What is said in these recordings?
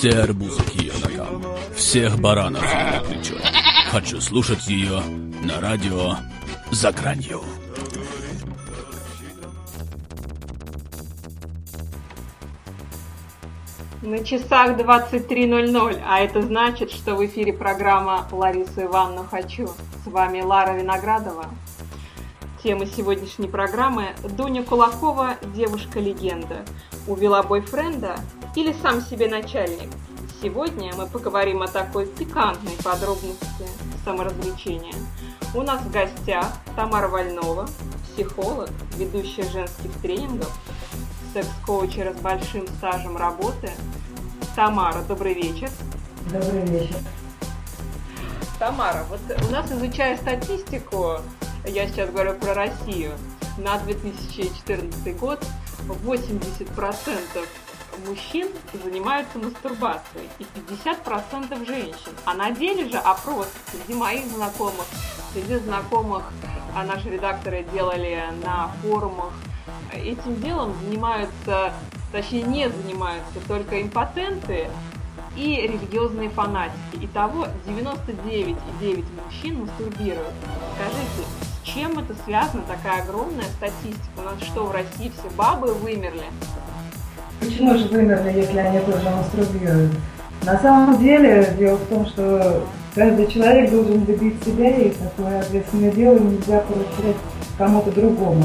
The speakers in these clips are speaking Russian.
Все арбузы к ее ногам, всех баранов на плечо. Хочу слушать ее на радио «За гранью». На часах 23.00, а это значит, что в эфире программа «Ларису Ивановну хочу». С вами Лара Виноградова. Тема сегодняшней программы – Дуня Кулакова – девушка-легенда. Увела бойфренда или сам себе начальник? Сегодня мы поговорим о такой пикантной подробности саморазвлечения. У нас в гостях Тамара Вольнова, психолог, ведущая женских тренингов, секс-коучера с большим стажем работы. Тамара, добрый вечер. Добрый вечер. Тамара, вот у нас, изучая статистику, я сейчас говорю про Россию, на 2014 год 80% мужчин занимаются мастурбацией и 50% женщин. А на деле же опрос среди моих знакомых, среди знакомых а наши редакторы делали на форумах этим делом занимаются, точнее не занимаются только импотенты и религиозные фанатики. Итого 99,9 мужчин мастурбируют. Скажите, с чем это связано, такая огромная статистика? У нас что, в России все бабы вымерли? Почему же вымерли, если они тоже мастурбируют? На самом деле, дело в том, что каждый человек должен любить себя, и такое ответственное дело нельзя поручать кому-то другому.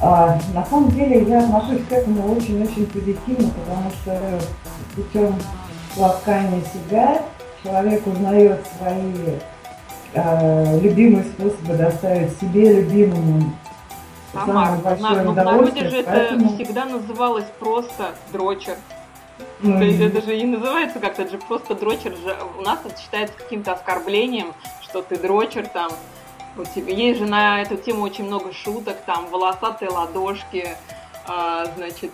А, на самом деле я отношусь к этому очень-очень позитивно, потому что путем ласкания себя человек узнает свои э, любимые способы доставить себе любимому самое большое на, удовольствие. В же это всегда называлось просто дрочер. Mm-hmm. То есть это же и называется как-то же просто дрочер. Же, у нас это считается каким-то оскорблением, что ты дрочер там, у тебя есть же на эту тему очень много шуток, там волосатые ладошки, а, значит,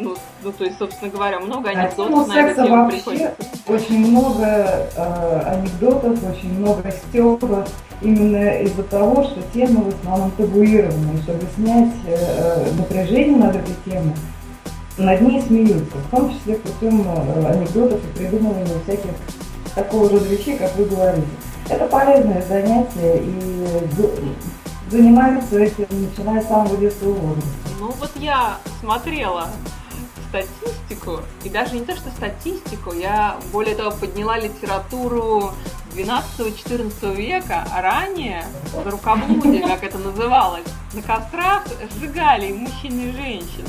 ну, ну, то есть, собственно говоря, много анекдотов а на эту тему приходит. Очень много э, анекдотов, очень много стекла именно из-за того, что тема в основном табуирована. И чтобы снять э, напряжение над этой темой, над ней смеются, в том числе путем э, анекдотов и придумывания всяких такого рода вещей, как вы говорите. Это полезное занятие и занимаются этим, начиная с самого детского возраста. Ну вот я смотрела статистику, и даже не то, что статистику, я более того подняла литературу 12-14 века, а ранее рукоблудие, как это называлось, на кострах сжигали мужчин, и женщин.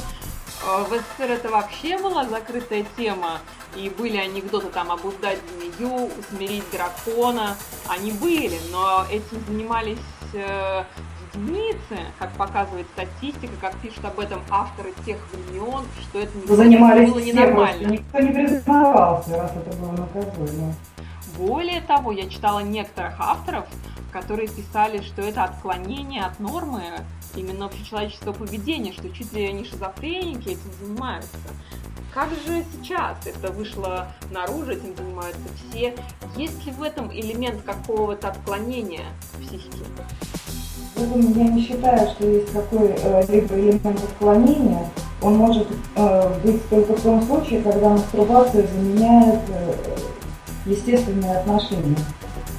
Э, в СССР это вообще была закрытая тема, и были анекдоты там обуздать змею, усмирить дракона. Они были, но этим занимались единицы, как показывает статистика, как пишут об этом авторы тех времен, что это не занимались было ненормально. Никто не признавался, раз это было наказуемо. Более того, я читала некоторых авторов, которые писали, что это отклонение от нормы именно общечеловеческого поведения, что чуть ли не шизофреники этим занимаются. Как же сейчас это вышло наружу, этим занимаются все? Есть ли в этом элемент какого-то отклонения психики? Я не считаю, что есть какой-либо э, элемент отклонения. Он может э, быть только в том случае, когда мастурбация заменяет э, естественные отношения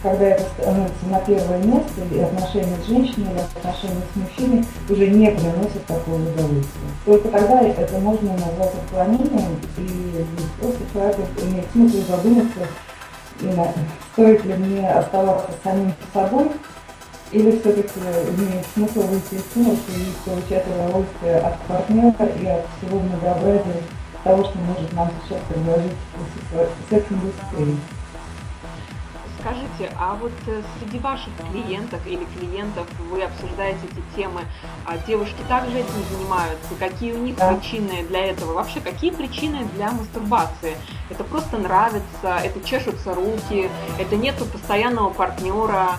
когда это становится на первое место, и отношения с женщиной, или отношения с мужчиной уже не приносят такого удовольствия. Только тогда это можно назвать отклонением, и просто человеку имеет смысл задуматься, стоит ли мне оставаться самим собой, или все-таки имеет смысл выйти из сумрака и получать удовольствие от партнера и от всего многообразия того, что может нам сейчас предложить секс-индустрия. Скажите, а вот э, среди ваших клиентов или клиентов вы обсуждаете эти темы, а девушки также этим занимаются? Какие у них да. причины для этого? Вообще, какие причины для мастурбации? Это просто нравится, это чешутся руки, это нету постоянного партнера.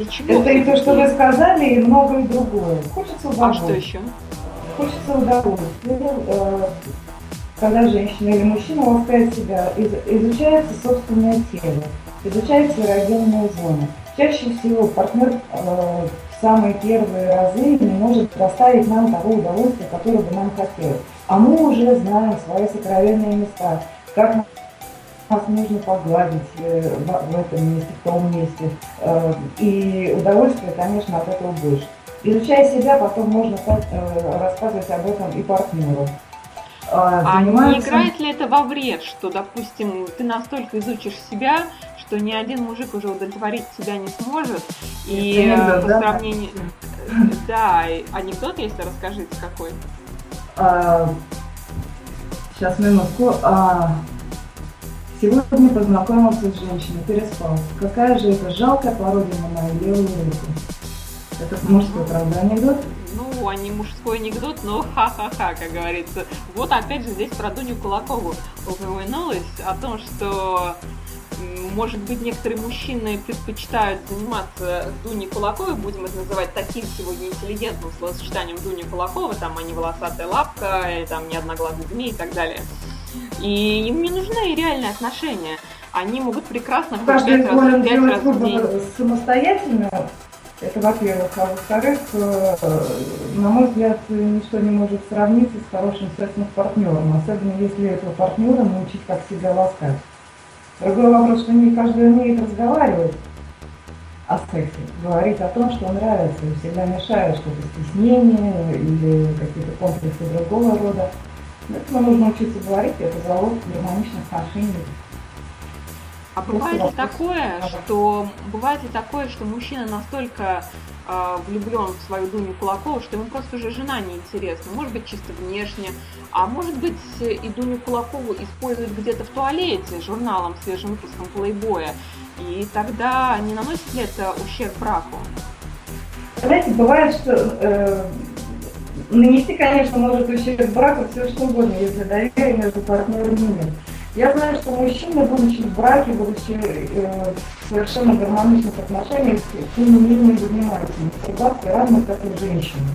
Для чего? Это и то, что вы сказали, и многое другое. Хочется удовольствия. А что еще? Хочется удовольствия. Э, когда женщина или мужчина ласкает себя, изучается собственное тело изучается эрогенная зона. Чаще всего партнер э, в самые первые разы не может доставить нам того удовольствия, которое бы нам хотелось. А мы уже знаем свои сокровенные места, как нужно погладить э, в этом месте, в том месте. Э, и удовольствие, конечно, от этого больше. Изучая себя, потом можно э, рассказывать об этом и партнеру. А, а не играет ли это во вред, что, допустим, ты настолько изучишь себя, что ни один мужик уже удовлетворить себя не сможет, и анекдот, по да? сравнению... Да, анекдот, если расскажите какой. А, сейчас минутку. А, Сегодня познакомился с женщиной, переспал. Какая же это жалкая пародия на мою левую руку. Это мужской, правда, анекдот? Ну, а не мужской анекдот, но ха-ха-ха, как говорится. Вот опять же здесь про Дуню Кулакову упомянулось о том, что может быть, некоторые мужчины предпочитают заниматься Дуней Кулаковой, будем это называть таким сегодня интеллигентным словосочетанием Дуни Кулакова, там, а не волосатая лапка, или там, не одноглазый змей и так далее. И им не нужны реальные отношения. Они могут прекрасно Каждый волен делать выбор самостоятельно, это во-первых. А во-вторых, на мой взгляд, ничто не может сравниться с хорошим секс-партнером, особенно если этого партнера научить, как себя ласкать. Другой вопрос, что не каждый умеет разговаривать о сексе, говорить о том, что нравится, и всегда мешает что-то стеснение или какие-то комплексы другого рода. Поэтому нужно учиться говорить, это залог гармоничных отношений. А бывает ли такое, что бывает ли такое, что мужчина настолько э, влюблен в свою Дуню Кулакову, что ему просто уже жена неинтересна, может быть чисто внешне, а может быть и Дуню Кулакову используют где-то в туалете журналом свежим выпуском плейбоя, и тогда не наносит ли это ущерб браку? Знаете, бывает, что э, Нанести, конечно, может ущерб браку все что угодно, если доверия между партнерами нет. Я знаю, что мужчины, будучи в браке, будучи э, в совершенно гармоничных отношениях, тем не менее занимаются мастурбацией, равно как и женщины.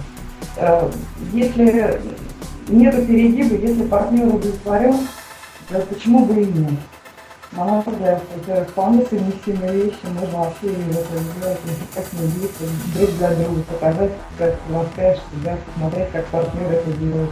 Э, если нет перегиба, если партнер удовлетворен, то почему бы и нет? Взгляд, это вполне совместимые вещи, можно вообще это сделать непрекратные действия друг за другом, показать, как ласкаешь себя, смотреть, как партнер это делает.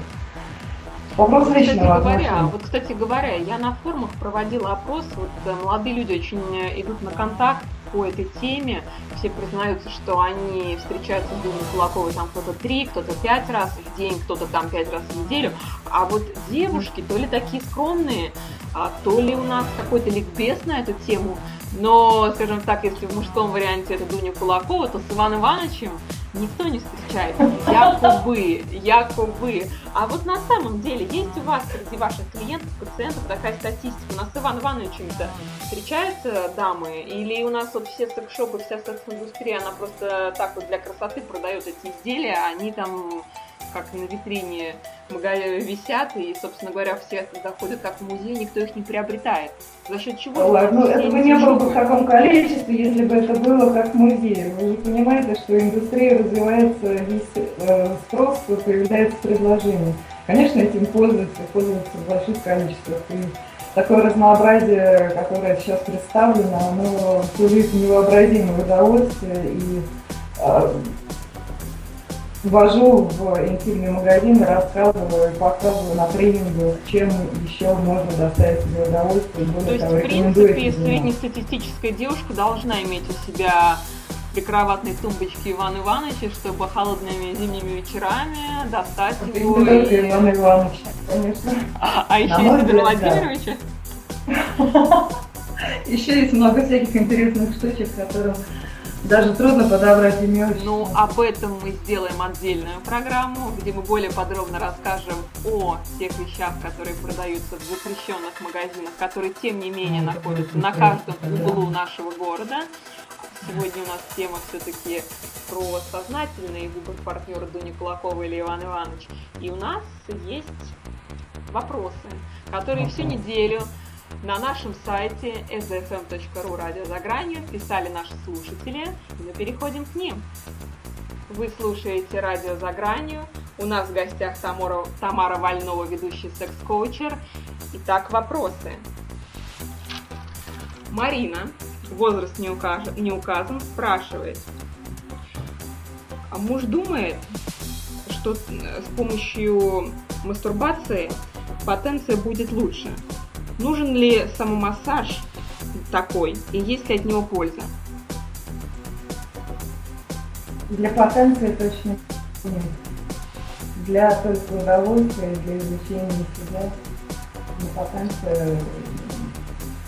Вопрос вот, кстати говоря, вот, кстати говоря, я на форумах проводила опрос, вот э, молодые люди очень э, идут на контакт по этой теме, все признаются, что они встречаются с Дуной Кулаковой там кто-то три, кто-то пять раз в день, кто-то там пять раз в неделю, а вот девушки то ли такие скромные, а то ли у нас какой-то ликбез на эту тему, но, скажем так, если в мужском варианте это Дуня Кулакова, то с Иваном Ивановичем никто не встречается. Якобы, якобы. А вот на самом деле, есть у вас среди ваших клиентов, пациентов такая статистика? У нас с Иваном Ивановичем-то встречаются дамы? Или у нас вот все секс-шопы, вся секс-индустрия, она просто так вот для красоты продает эти изделия, а они там как на витрине висят, и, собственно говоря, все заходят как в музей, никто их не приобретает. За счет чего? Ладно, ну, этого не было бы в таком количестве, если бы это было как в музее. Вы же понимаете, что индустрия развивается, есть э, спрос, появляется предложение. Конечно, этим пользуются, пользуются в больших количествах. И такое разнообразие, которое сейчас представлено, оно сулит невообразимое удовольствие и э, ввожу в интимный магазин, рассказываю, показываю на тренингах, чем еще можно доставить себе удовольствие. То есть, того, в принципе, среднестатистическая девушка должна иметь у себя прикроватной тумбочки Ивана Ивановича, чтобы холодными зимними вечерами достать Это его. Не только и... Ивана Ивановича, конечно. А, а еще и Федора Владимировича? Еще есть много всяких интересных штучек, которые даже трудно подобрать имя. Ну, об этом мы сделаем отдельную программу, где мы более подробно расскажем о тех вещах, которые продаются в запрещенных магазинах, которые, тем не менее, ну, находятся на каждом углу нашего города. Сегодня у нас тема все-таки про сознательный выбор партнера Дуни Кулакова или Иван Иванович. И у нас есть вопросы, которые всю неделю на нашем сайте sdfm.ru радио за гранью писали наши слушатели, мы переходим к ним. Вы слушаете радио за гранью. У нас в гостях Тамара, Тамара Вальнова, ведущий секс-коучер. Итак, вопросы. Марина, возраст не, укаж... не указан, спрашивает. А муж думает, что с помощью мастурбации потенция будет лучше. Нужен ли самомассаж такой и есть ли от него польза? Для потенции точно нет. Для только удовольствия, для изучения себя, для потенция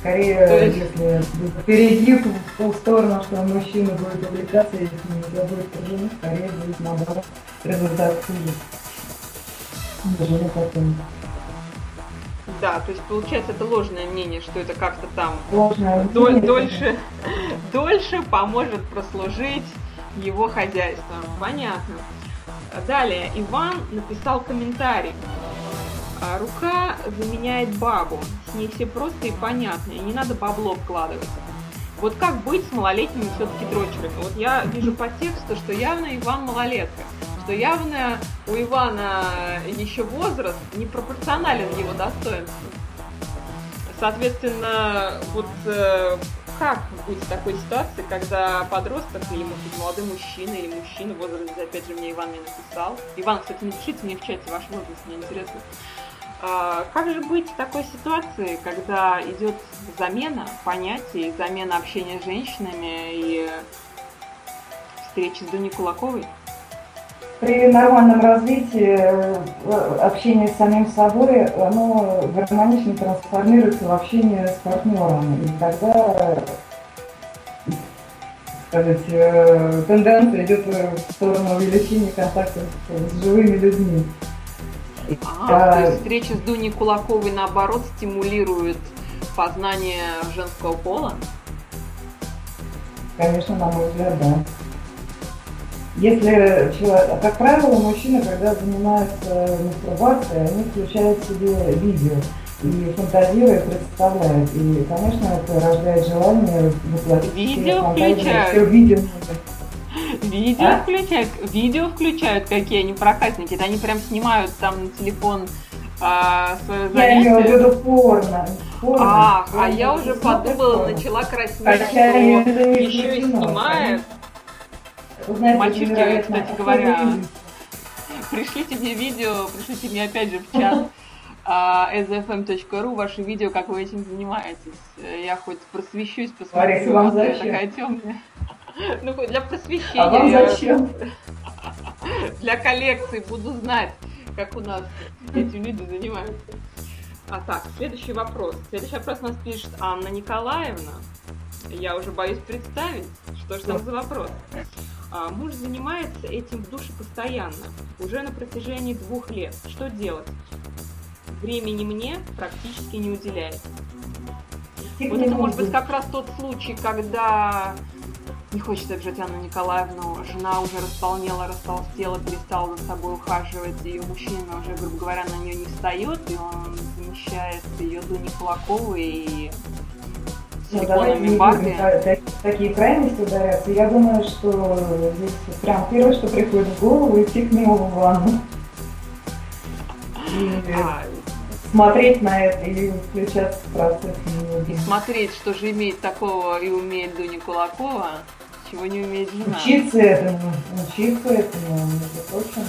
Скорее, есть... если перейти в ту сторону, что мужчина будет увлекаться у тебя будет жены, скорее будет наоборот результат хуже. Жены потом. Да, то есть получается это ложное мнение, что это как-то там доль, дольше, дольше поможет прослужить его хозяйство. Понятно. Далее Иван написал комментарий. А рука заменяет бабу. С ней все просто и понятно, и не надо бабло вкладывать. Вот как быть с малолетними все-таки дрочерами? Вот я вижу по тексту, что явно Иван малолетка, что явно у Ивана еще возраст не пропорционален его достоинству. Соответственно, вот э, как быть в такой ситуации, когда подросток или, может быть, молодой мужчина или мужчина в возрасте, опять же, мне Иван не написал. Иван, кстати, напишите мне в чате ваш возраст, мне интересно. А, как же быть в такой ситуации, когда идет замена понятий, замена общения с женщинами и встречи с Дуней Кулаковой? При нормальном развитии э, общение с самим собой, оно гармонично трансформируется в общение с партнером. И тогда сказать, э, тенденция идет в сторону увеличения контактов с живыми людьми. А, то есть встреча с Дуней Кулаковой, наоборот, стимулирует познание женского пола? Конечно, на мой взгляд, да. Если человек, как правило, мужчины, когда занимаются мастурбацией, они включают себе видео и фантазируют, представляют. И, конечно, это рождает желание воплотить видео фантазии. Все видим. Видео а? включают, видео включают, какие они проказники. Это они прям снимают там на телефон а, свое занятие. Я имела в виду порно. порно а, порно. а я уже подумала, начала краснеть, что еще и снимает. Знаете, Мальчишки, кстати говоря, пришлите мне видео, пришлите мне опять же в чат sfm.ru ваше видео, как вы этим занимаетесь. Я хоть просвещусь, посмотрю, вам я такая темная. Ну, для просвещения. А вам зачем? Для коллекции буду знать, как у нас эти люди занимаются. А так, следующий вопрос. Следующий вопрос нас пишет Анна Николаевна. Я уже боюсь представить, что же там за вопрос. А, муж занимается этим в душе постоянно, уже на протяжении двух лет. Что делать? Времени мне практически не уделяет. Вот это может быть как раз тот случай, когда не хочет обижать Анну Николаевну. Жена уже располнела, растолстела, перестала за собой ухаживать, и мужчина уже, грубо говоря, на нее не встает, и он замещает ее Дуни Кулаковой и ну, Такие крайности ударятся. Я думаю, что здесь прям первое, что приходит в голову, идти к нему в ванну. И а, смотреть на это и включаться в процесс. И смотреть, что же имеет такого и умеет Дуня Кулакова, чего не умеет жена. Учиться этому, учиться этому, между прочим,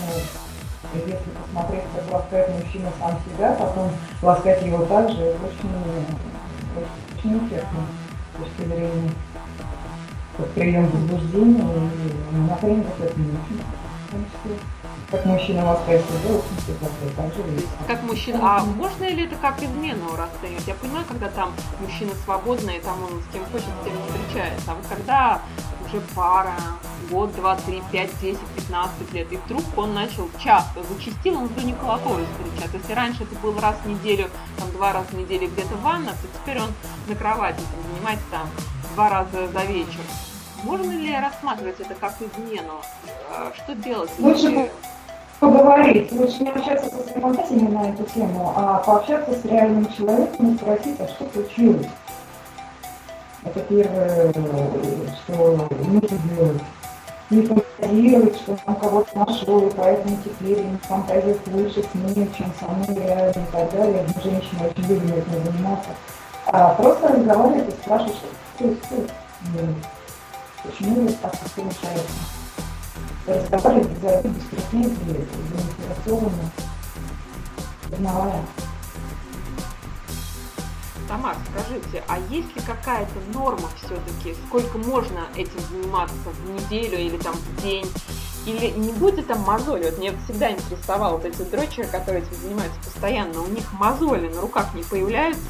если посмотреть, как ласкает мужчина сам себя, потом ласкать его также, это очень, очень эффектно с точки зрения как прием возбуждения и на тренингах это не очень, как мужчина ласкает себя, очень все так же Как мужчина, а можно ли это как измену расценивать? Я понимаю, когда там мужчина свободный, там он с кем хочет, с тем встречается, а вот когда уже пара, год, два, три, пять, десять, пятнадцать лет, и вдруг он начал часто, зачастил он с Дуней Кулаковой встречаться. Если раньше это был раз в неделю, там два раза в неделю где-то ванна, то теперь он на кровати там, занимается там два раза за вечер. Можно ли рассматривать это как измену? А, что делать? Лучше поговорить, лучше не общаться со фантазиями на эту тему, а пообщаться с реальным человеком и спросить, а что случилось? Это первое, что нужно делать. Не фантазировать, что он кого-то нашел, и поэтому теперь ему фантазия выше с ним, чем со мной реально и так далее. Женщины очень любят этим заниматься. А просто разговаривать и спрашивать, что происходит. Почему вы так получается? Разговаривать, говорить без претензий, заинтересованно. Познавая. Тамар, скажите, а есть ли какая-то норма все-таки, сколько можно этим заниматься в неделю или там в день? Или не будет там мозоли? Вот меня всегда интересовало, вот эти дрочеры, которые этим занимаются постоянно, у них мозоли на руках не появляются?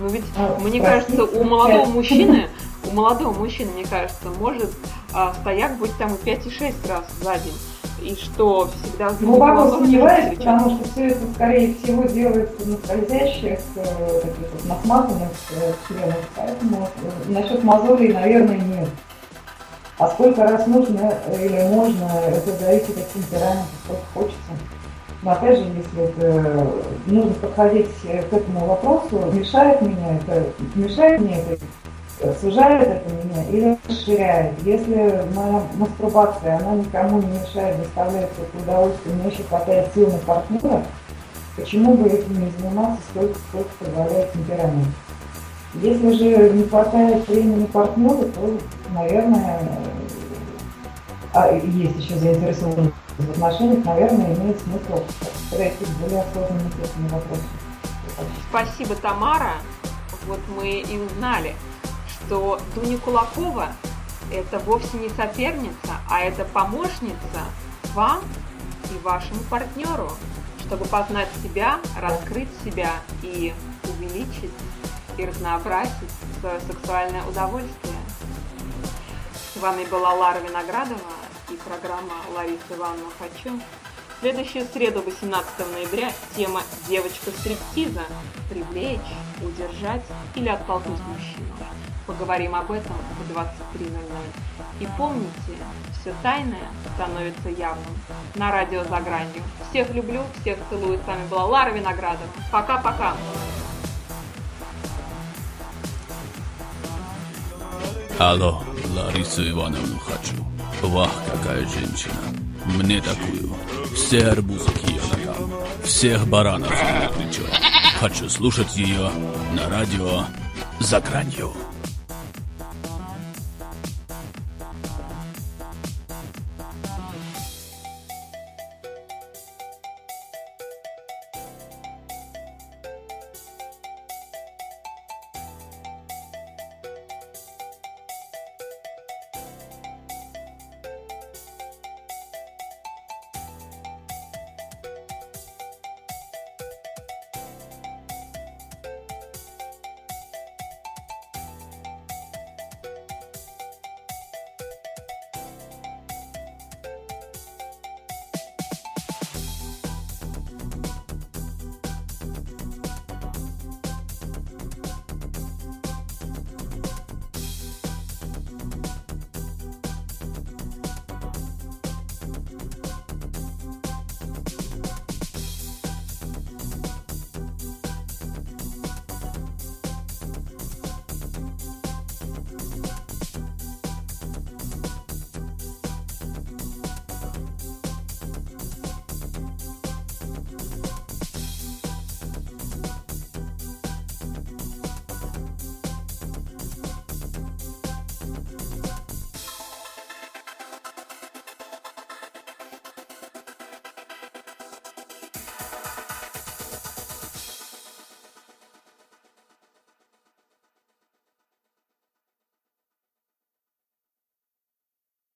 Ну ведь, а, мне кажется, у молодого мужчины, у молодого мужчины, мне кажется, может а, стояк быть там и 5 и 6 раз за день и что всегда Глубоко сомневаюсь, потому что все это, скорее всего, делается на скользящих, э, таких вот насмазанных э, членах, поэтому э, насчет мозолей, наверное, нет. А сколько раз нужно или можно, это зависит от темперамента, сколько хочется. Но опять же, если это, нужно подходить к этому вопросу, мешает меня это, мешает мне это сужает это меня или расширяет. Если моя мастурбация, она никому не мешает, доставляет это удовольствие, мне еще хватает сил на партнера, почему бы этим не заниматься столько, сколько позволяет темперамент? Если же не хватает времени партнера, то, наверное, а есть еще заинтересованность в отношениях, наверное, имеет смысл подойти к более осознанным этому вопросу. Спасибо, Тамара. Вот мы и узнали, что Дуня Кулакова это вовсе не соперница, а это помощница вам и вашему партнеру, чтобы познать себя, раскрыть себя и увеличить и разнообразить свое сексуальное удовольствие. С вами была Лара Виноградова и программа Лариса Ивановна «Хочу». Следующую среду, 18 ноября, тема «Девочка стриптиза» – привлечь, удержать или оттолкнуть мужчину. Поговорим об этом в 23.00. И помните, все тайное становится явным. На радио «За гранью». Всех люблю, всех целую. С вами была Лара Виноградова. Пока-пока. Алло, Ларису Ивановну хочу. Вах, какая женщина. Мне такую. Все арбузы к ее ногам. Всех баранов на плечо. Хочу слушать ее на радио «За гранью».